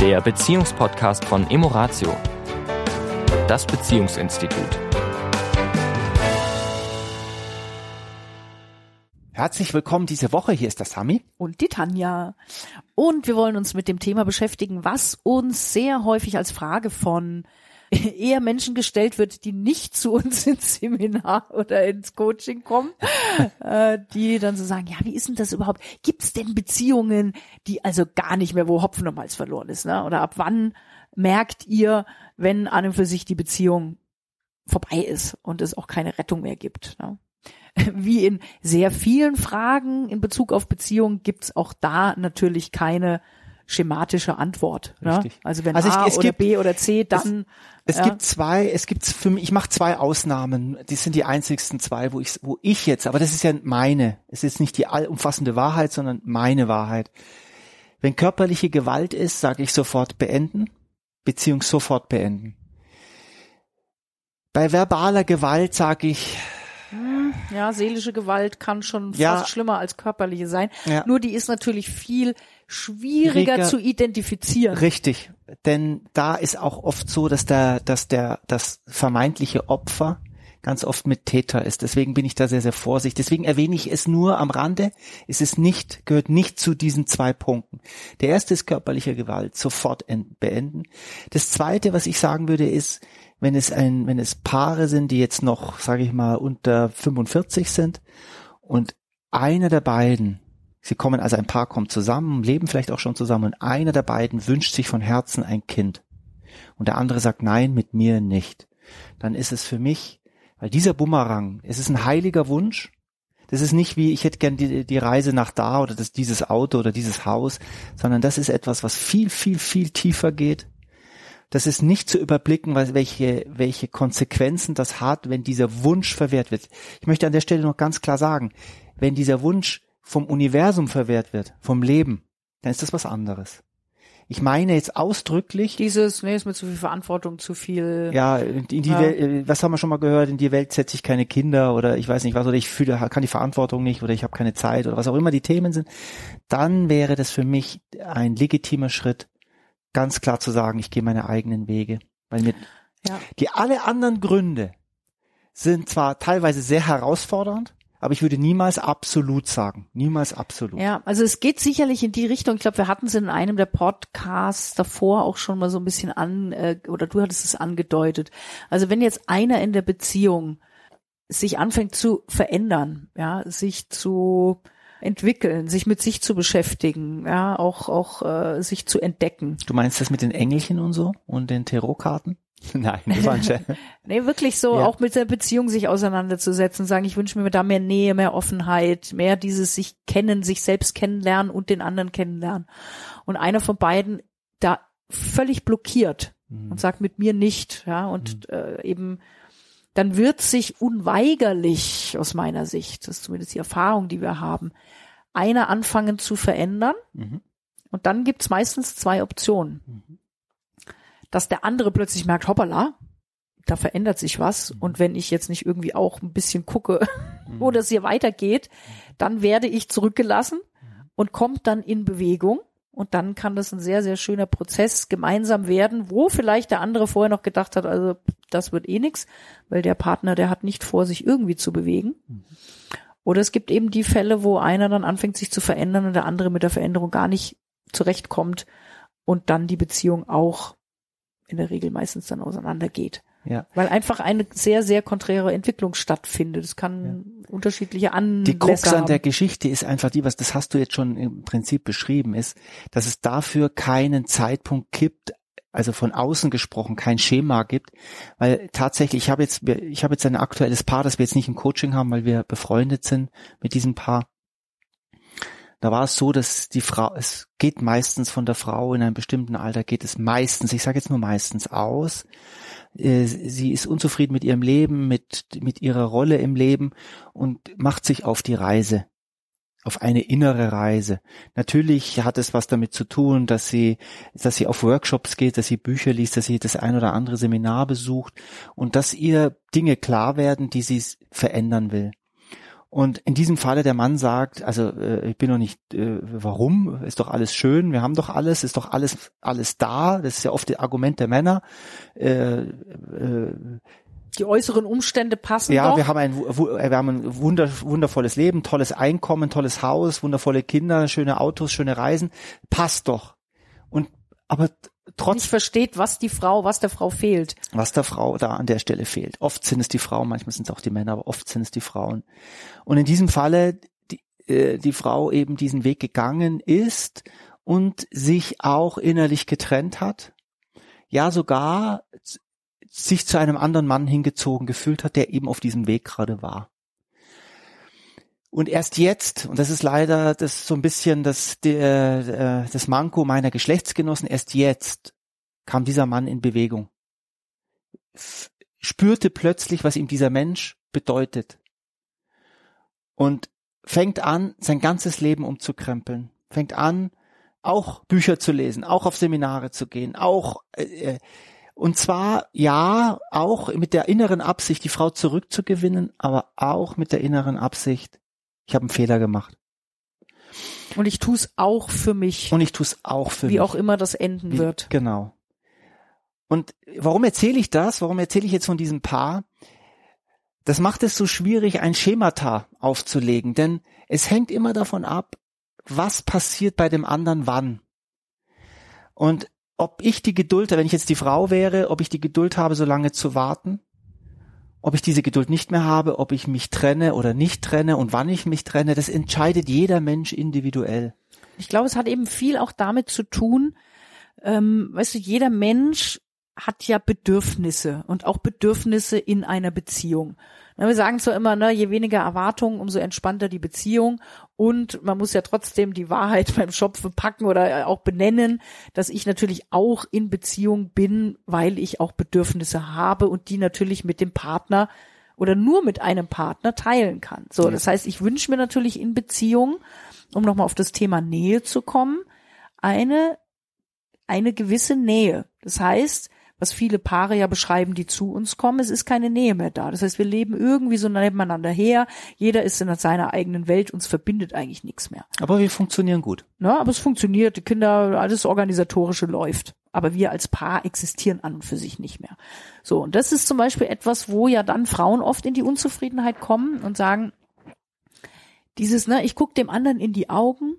der Beziehungspodcast von Emoratio, das Beziehungsinstitut. Herzlich willkommen diese Woche. Hier ist der Sami. Und die Tanja. Und wir wollen uns mit dem Thema beschäftigen, was uns sehr häufig als Frage von eher Menschen gestellt wird, die nicht zu uns ins Seminar oder ins Coaching kommen, äh, die dann so sagen, ja, wie ist denn das überhaupt? Gibt es denn Beziehungen, die also gar nicht mehr, wo Hopfen und Malz verloren ist? Ne? Oder ab wann merkt ihr, wenn an und für sich die Beziehung vorbei ist und es auch keine Rettung mehr gibt? Ne? Wie in sehr vielen Fragen in Bezug auf Beziehungen gibt's auch da natürlich keine schematische Antwort. Ne? Also wenn also ich, A es oder gibt, B oder C, dann es, es ja. gibt zwei, es gibt für mich, ich mache zwei Ausnahmen. Die sind die einzigsten zwei, wo ich, wo ich jetzt, aber das ist ja meine. Es ist nicht die allumfassende Wahrheit, sondern meine Wahrheit. Wenn körperliche Gewalt ist, sage ich sofort beenden, Beziehung sofort beenden. Bei verbaler Gewalt sage ich, Ja, seelische Gewalt kann schon Ja. fast schlimmer als körperliche sein. Ja. Nur die ist natürlich viel schwieriger zu identifizieren. Richtig, denn da ist auch oft so, dass der, dass der, das vermeintliche Opfer ganz oft mit Täter ist. Deswegen bin ich da sehr, sehr vorsichtig. Deswegen erwähne ich es nur am Rande. Es ist nicht, gehört nicht zu diesen zwei Punkten. Der erste ist körperliche Gewalt, sofort en- beenden. Das zweite, was ich sagen würde, ist, wenn es ein, wenn es Paare sind, die jetzt noch, sage ich mal, unter 45 sind und einer der beiden Sie kommen also ein Paar kommt zusammen, leben vielleicht auch schon zusammen und einer der beiden wünscht sich von Herzen ein Kind und der andere sagt nein, mit mir nicht. Dann ist es für mich, weil dieser Bumerang, es ist ein heiliger Wunsch. Das ist nicht wie ich hätte gern die, die Reise nach da oder das, dieses Auto oder dieses Haus, sondern das ist etwas, was viel, viel, viel tiefer geht. Das ist nicht zu überblicken, welche, welche Konsequenzen das hat, wenn dieser Wunsch verwehrt wird. Ich möchte an der Stelle noch ganz klar sagen, wenn dieser Wunsch vom Universum verwehrt wird, vom Leben, dann ist das was anderes. Ich meine jetzt ausdrücklich, Dieses, nee, ist mir zu viel Verantwortung, zu viel. ja, in die Ja. Welt, äh, was haben wir schon mal gehört, in die Welt setze ich keine Kinder oder ich weiß nicht was, oder ich fühle, kann die Verantwortung nicht oder ich habe keine Zeit oder was auch immer die Themen sind, dann wäre das für mich ein legitimer Schritt, ganz klar zu sagen, ich gehe meine eigenen Wege. Weil mir Ja. die alle anderen Gründe sind zwar teilweise sehr herausfordernd, aber ich würde niemals absolut sagen. Niemals absolut. Ja, also es geht sicherlich in die Richtung. Ich glaube, wir hatten es in einem der Podcasts davor auch schon mal so ein bisschen an, äh, oder du hattest es angedeutet. Also wenn jetzt einer in der Beziehung sich anfängt zu verändern, ja, sich zu entwickeln, sich mit sich zu beschäftigen, ja, auch auch äh, sich zu entdecken. Du meinst das mit den Engelchen und so und den Tarotkarten? Nein, das war ein. Nee, wirklich so, Ja. auch mit der Beziehung sich auseinanderzusetzen, sagen, ich wünsche mir da mehr Nähe, mehr Offenheit, mehr dieses sich kennen, sich selbst kennenlernen und den anderen kennenlernen. Und einer von beiden da völlig blockiert Mhm. und sagt mit mir nicht, ja, und äh, eben dann wird sich unweigerlich aus meiner Sicht, das ist zumindest die Erfahrung, die wir haben, einer anfangen zu verändern Mhm. und dann gibt's meistens zwei Optionen. Mhm. Dass der andere plötzlich merkt, hoppala, da verändert sich was. Und wenn ich jetzt nicht irgendwie auch ein bisschen gucke, wo das hier weitergeht, dann werde ich zurückgelassen und kommt dann in Bewegung. Und dann kann das ein sehr, sehr schöner Prozess gemeinsam werden, wo vielleicht der andere vorher noch gedacht hat, also das wird eh nix, weil der Partner, der hat nicht vor, sich irgendwie zu bewegen. Oder es gibt eben die Fälle, wo einer dann anfängt, sich zu verändern und der andere mit der Veränderung gar nicht zurechtkommt und dann die Beziehung auch in der Regel meistens dann auseinandergeht. Ja. Weil einfach eine sehr, sehr konträre Entwicklung stattfindet. Es kann unterschiedliche Anlässe Die Krux an haben. der Geschichte ist einfach die, was das hast du jetzt schon im Prinzip beschrieben, ist, dass es dafür keinen Zeitpunkt gibt, also von außen gesprochen, kein Schema gibt, weil tatsächlich, ich habe jetzt, ich habe jetzt ein aktuelles Paar, das wir jetzt nicht im Coaching haben, weil wir befreundet sind mit diesem Paar. Da war es so, dass die Frau, es geht meistens von der Frau in einem bestimmten Alter, geht es meistens, ich sage jetzt nur meistens aus, äh, sie ist unzufrieden mit ihrem Leben, mit, mit ihrer Rolle im Leben und macht sich auf die Reise, auf eine innere Reise. Natürlich hat es was damit zu tun, dass sie, dass sie auf Workshops geht, dass sie Bücher liest, dass sie das ein oder andere Seminar besucht und dass ihr Dinge klar werden, die sie verändern will. Und in diesem Falle der Mann sagt, also äh, ich bin noch nicht, äh, warum? Ist doch alles schön, wir haben doch alles, ist doch alles alles da. Das ist ja oft das Argument der Männer. Äh, äh, die äußeren Umstände passen ja, doch. wir haben ein, wir haben ein wunder, wundervolles Leben, tolles Einkommen, tolles Haus, wundervolle Kinder, schöne Autos, schöne Reisen. Passt doch. Und aber trotz versteht, was die Frau, was der Frau fehlt. Was der Frau da an der Stelle fehlt. Oft sind es die Frauen, manchmal sind es auch die Männer, aber oft sind es die Frauen. Und in diesem Falle die, äh, die Frau eben diesen Weg gegangen ist und sich auch innerlich getrennt hat. Ja, sogar sich zu einem anderen Mann hingezogen gefühlt hat, der eben auf diesem Weg gerade war. Und erst jetzt, und das ist leider das so ein bisschen das, der, äh, das Manko meiner Geschlechtsgenossen, erst jetzt kam dieser Mann in Bewegung. Spürte plötzlich, was ihm dieser Mensch bedeutet. Und fängt an, sein ganzes Leben umzukrempeln. Fängt an, auch Bücher zu lesen, auch auf Seminare zu gehen, auch äh, äh und zwar ja auch mit der inneren Absicht, die Frau zurückzugewinnen, aber auch mit der inneren Absicht, ich habe einen Fehler gemacht. Und ich tue es auch für mich. Und ich tue es auch für wie mich. Wie auch immer das enden wie, wird. Genau. Und warum erzähle ich das? Warum erzähle ich jetzt von diesem Paar? Das macht es so schwierig, ein Schemata aufzulegen, denn es hängt immer davon ab, was passiert bei dem anderen wann. Und ob ich die Geduld, wenn ich jetzt die Frau wäre, ob ich die Geduld habe, so lange zu warten, ob ich diese Geduld nicht mehr habe, ob ich mich trenne oder nicht trenne und wann ich mich trenne, das entscheidet jeder Mensch individuell. Ich glaube, es hat eben viel auch damit zu tun, ähm, weißt du, jeder Mensch hat ja Bedürfnisse und auch Bedürfnisse in einer Beziehung. Wir sagen zwar immer, ne, je weniger Erwartungen, umso entspannter die Beziehung. Und man muss ja trotzdem die Wahrheit beim Schopfe packen oder auch benennen, dass ich natürlich auch in Beziehung bin, weil ich auch Bedürfnisse habe und die natürlich mit dem Partner oder nur mit einem Partner teilen kann. So, das heißt, ich wünsche mir natürlich in Beziehung, um nochmal auf das Thema Nähe zu kommen, eine, eine gewisse Nähe. Das heißt, was viele Paare ja beschreiben, die zu uns kommen, es ist keine Nähe mehr da. Das heißt, wir leben irgendwie so nebeneinander her, jeder ist in seiner eigenen Welt, uns verbindet eigentlich nichts mehr. Aber wir funktionieren gut. Ne, aber es funktioniert, die Kinder, alles Organisatorische läuft. Aber wir als Paar existieren an und für sich nicht mehr. So, und das ist zum Beispiel etwas, wo ja dann Frauen oft in die Unzufriedenheit kommen und sagen, dieses, ne, ich gucke dem anderen in die Augen,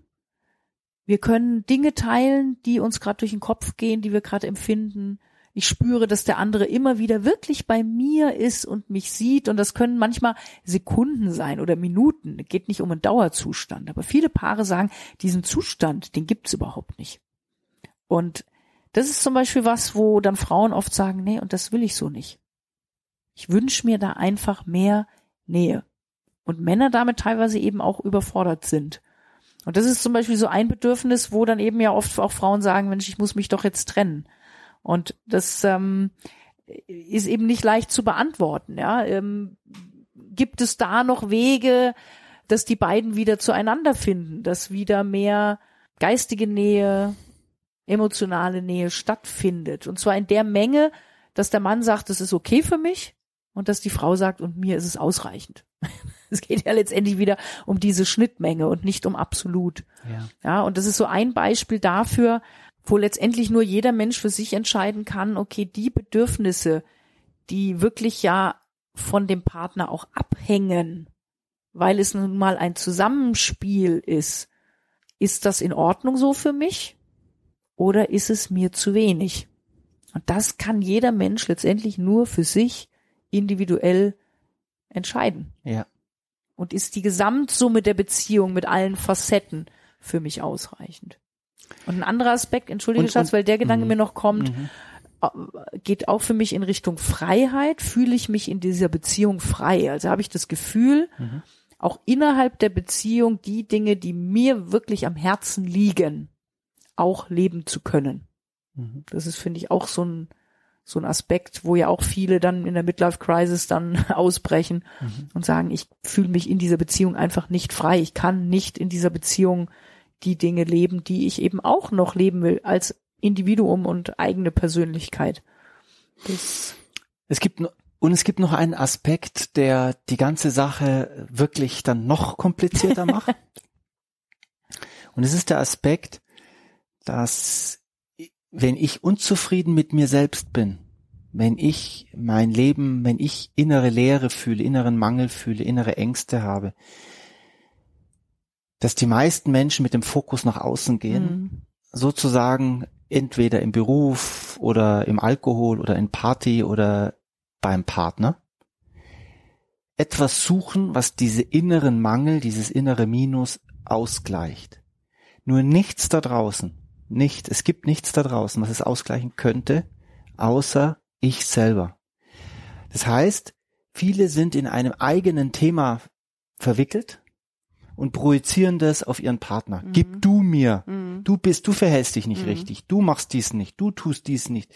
wir können Dinge teilen, die uns gerade durch den Kopf gehen, die wir gerade empfinden ich spüre, dass der andere immer wieder wirklich bei mir ist und mich sieht. Und das können manchmal Sekunden sein oder Minuten. Es geht nicht um einen Dauerzustand. Aber viele Paare sagen, diesen Zustand, den gibt's überhaupt nicht. Und das ist zum Beispiel was, wo dann Frauen oft sagen, nee, und das will ich so nicht. Ich wünsche mir da einfach mehr Nähe. Und Männer damit teilweise eben auch überfordert sind. Und das ist zum Beispiel so ein Bedürfnis, wo dann eben ja oft auch Frauen sagen, Mensch, ich muss mich doch jetzt trennen. Und das ähm, ist eben nicht leicht zu beantworten. Ja? Ähm, gibt es da noch Wege, dass die beiden wieder zueinander finden, dass wieder mehr geistige Nähe, emotionale Nähe stattfindet? Und zwar in der Menge, dass der Mann sagt, es ist okay für mich und dass die Frau sagt, und mir ist es ausreichend. Es geht ja letztendlich wieder um diese Schnittmenge und nicht um absolut. Ja. ja, und das ist so ein Beispiel dafür, wo letztendlich nur jeder Mensch für sich entscheiden kann, okay, die Bedürfnisse, die wirklich ja von dem Partner auch abhängen, weil es nun mal ein Zusammenspiel ist, ist das in Ordnung so für mich oder ist es mir zu wenig? Und das kann jeder Mensch letztendlich nur für sich individuell entscheiden. Ja. Und ist die Gesamtsumme der Beziehung mit allen Facetten für mich ausreichend? Und ein anderer Aspekt, entschuldige und, Schatz, und, weil der Gedanke mh, mir noch kommt, mh. Äh, geht auch für mich in Richtung Freiheit. Fühle ich mich in dieser Beziehung frei? Also habe ich das Gefühl, mh. auch innerhalb der Beziehung die Dinge, die mir wirklich am Herzen liegen, auch leben zu können. Mhm. Das ist, finde ich, auch so ein, so ein Aspekt, wo ja auch viele dann in der Midlife Crisis dann ausbrechen mhm. und sagen, ich fühle mich in dieser Beziehung einfach nicht frei. Ich kann nicht in dieser Beziehung die Dinge leben, die ich eben auch noch leben will als Individuum und eigene Persönlichkeit. Das es gibt Und es gibt noch einen Aspekt, der die ganze Sache wirklich dann noch komplizierter macht. Und es ist der Aspekt, dass wenn ich unzufrieden mit mir selbst bin, wenn ich mein Leben, wenn ich innere Leere fühle, inneren Mangel fühle, innere Ängste habe, dass die meisten Menschen mit dem Fokus nach außen gehen, mhm. sozusagen entweder im Beruf oder im Alkohol oder in Party oder beim Partner, etwas suchen, was diese inneren Mangel, dieses innere Minus ausgleicht. Nur nichts da draußen, nicht, es gibt nichts da draußen, was es ausgleichen könnte, außer ich selber. Das heißt, viele sind in einem eigenen Thema verwickelt und projizieren das auf ihren Partner. Mhm. Gib du mir. Mhm. Du bist, du verhältst dich nicht mhm. richtig. Du machst dies nicht. Du tust dies nicht.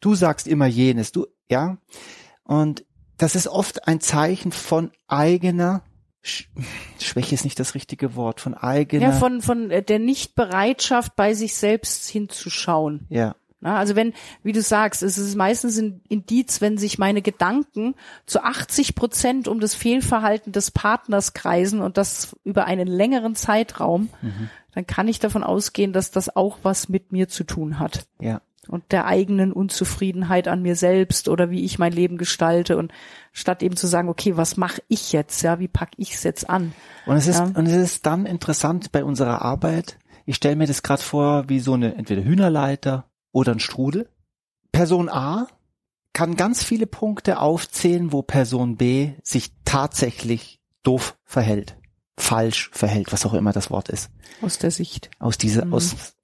Du sagst immer jenes. Du, ja. Und das ist oft ein Zeichen von eigener Schwäche ist nicht das richtige Wort, von eigener. Ja, von, von äh, der Nichtbereitschaft, bei sich selbst hinzuschauen. Ja. Also wenn, wie du sagst, es ist meistens ein Indiz, wenn sich meine Gedanken zu 80 Prozent um das Fehlverhalten des Partners kreisen und das über einen längeren Zeitraum, mhm. dann kann ich davon ausgehen, dass das auch was mit mir zu tun hat. Ja. Und der eigenen Unzufriedenheit an mir selbst oder wie ich mein Leben gestalte und statt eben zu sagen, okay, was mache ich jetzt, ja, wie pack ich es jetzt an? Und es ist ja. und es ist dann interessant bei unserer Arbeit. Ich stelle mir das gerade vor wie so eine entweder Hühnerleiter oder ein Strudel. Person A kann ganz viele Punkte aufzählen, wo Person B sich tatsächlich doof verhält, falsch verhält, was auch immer das Wort ist. Aus der Sicht. Aus dieser, mhm. aus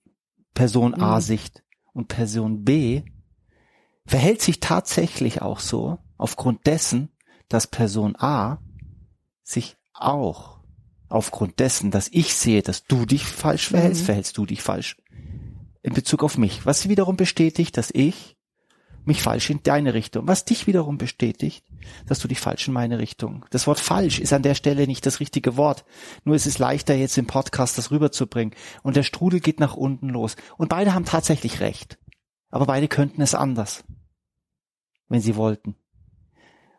Person A mhm. Sicht. Und Person B verhält sich tatsächlich auch so, aufgrund dessen, dass Person A sich auch aufgrund dessen, dass ich sehe, dass du dich falsch verhältst, mhm. verhältst du dich falsch in Bezug auf mich, was wiederum bestätigt, dass ich mich falsch in deine Richtung, was dich wiederum bestätigt, dass du dich falsch in meine Richtung. Das Wort falsch ist an der Stelle nicht das richtige Wort. Nur es ist leichter jetzt im Podcast das rüberzubringen. Und der Strudel geht nach unten los. Und beide haben tatsächlich recht. Aber beide könnten es anders. Wenn sie wollten.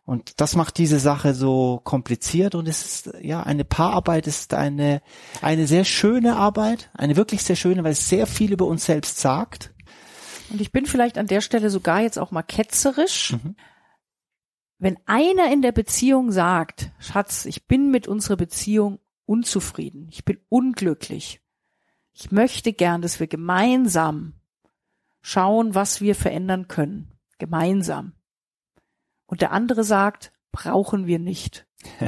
Und das macht diese Sache so kompliziert und es ist, ja, eine Paararbeit ist eine, eine sehr schöne Arbeit, eine wirklich sehr schöne, weil es sehr viel über uns selbst sagt. Und ich bin vielleicht an der Stelle sogar jetzt auch mal ketzerisch. Mhm. Wenn einer in der Beziehung sagt, Schatz, ich bin mit unserer Beziehung unzufrieden, ich bin unglücklich, ich möchte gern, dass wir gemeinsam schauen, was wir verändern können. Gemeinsam und der andere sagt, brauchen wir nicht.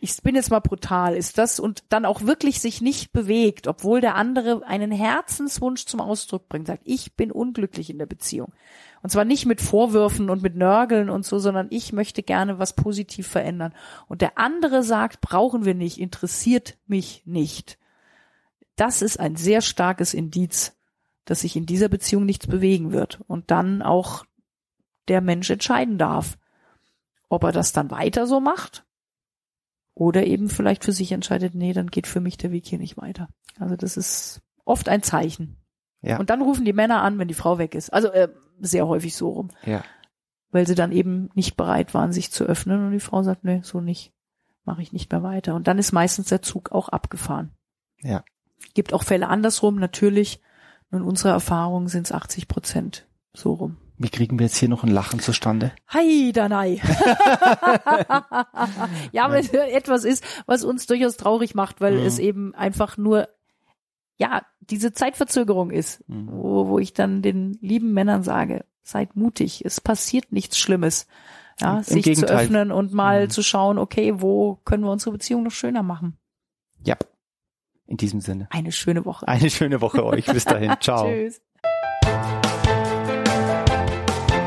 ich bin jetzt mal brutal, ist das und dann auch wirklich sich nicht bewegt, obwohl der andere einen Herzenswunsch zum Ausdruck bringt, sagt, ich bin unglücklich in der Beziehung. Und zwar nicht mit Vorwürfen und mit Nörgeln und so, sondern ich möchte gerne was positiv verändern. Und der andere sagt, brauchen wir nicht, interessiert mich nicht. Das ist ein sehr starkes Indiz, dass sich in dieser Beziehung nichts bewegen wird und dann auch der Mensch entscheiden darf, ob er das dann weiter so macht oder eben vielleicht für sich entscheidet, nee, dann geht für mich der Weg hier nicht weiter. Also das ist oft ein Zeichen. Ja. Und dann rufen die Männer an, wenn die Frau weg ist. Also äh, sehr häufig so rum. Ja. Weil sie dann eben nicht bereit waren, sich zu öffnen und die Frau sagt, nee, so nicht, mache ich nicht mehr weiter. Und dann ist meistens der Zug auch abgefahren. Ja. Gibt auch Fälle andersrum, natürlich. In unserer Erfahrung sind es 80 Prozent so rum. Wie kriegen wir jetzt hier noch ein Lachen zustande? Hi, Danai. ja, weil es etwas ist, was uns durchaus traurig macht, weil mhm. es eben einfach nur, ja, diese Zeitverzögerung ist, mhm. wo, wo ich dann den lieben Männern sage, seid mutig, es passiert nichts Schlimmes. Ja, Im sich Gegenteil. zu öffnen und mal mhm. zu schauen, okay, wo können wir unsere Beziehung noch schöner machen? Ja. In diesem Sinne. Eine schöne Woche. Eine schöne Woche euch. Bis dahin. Ciao. Tschüss.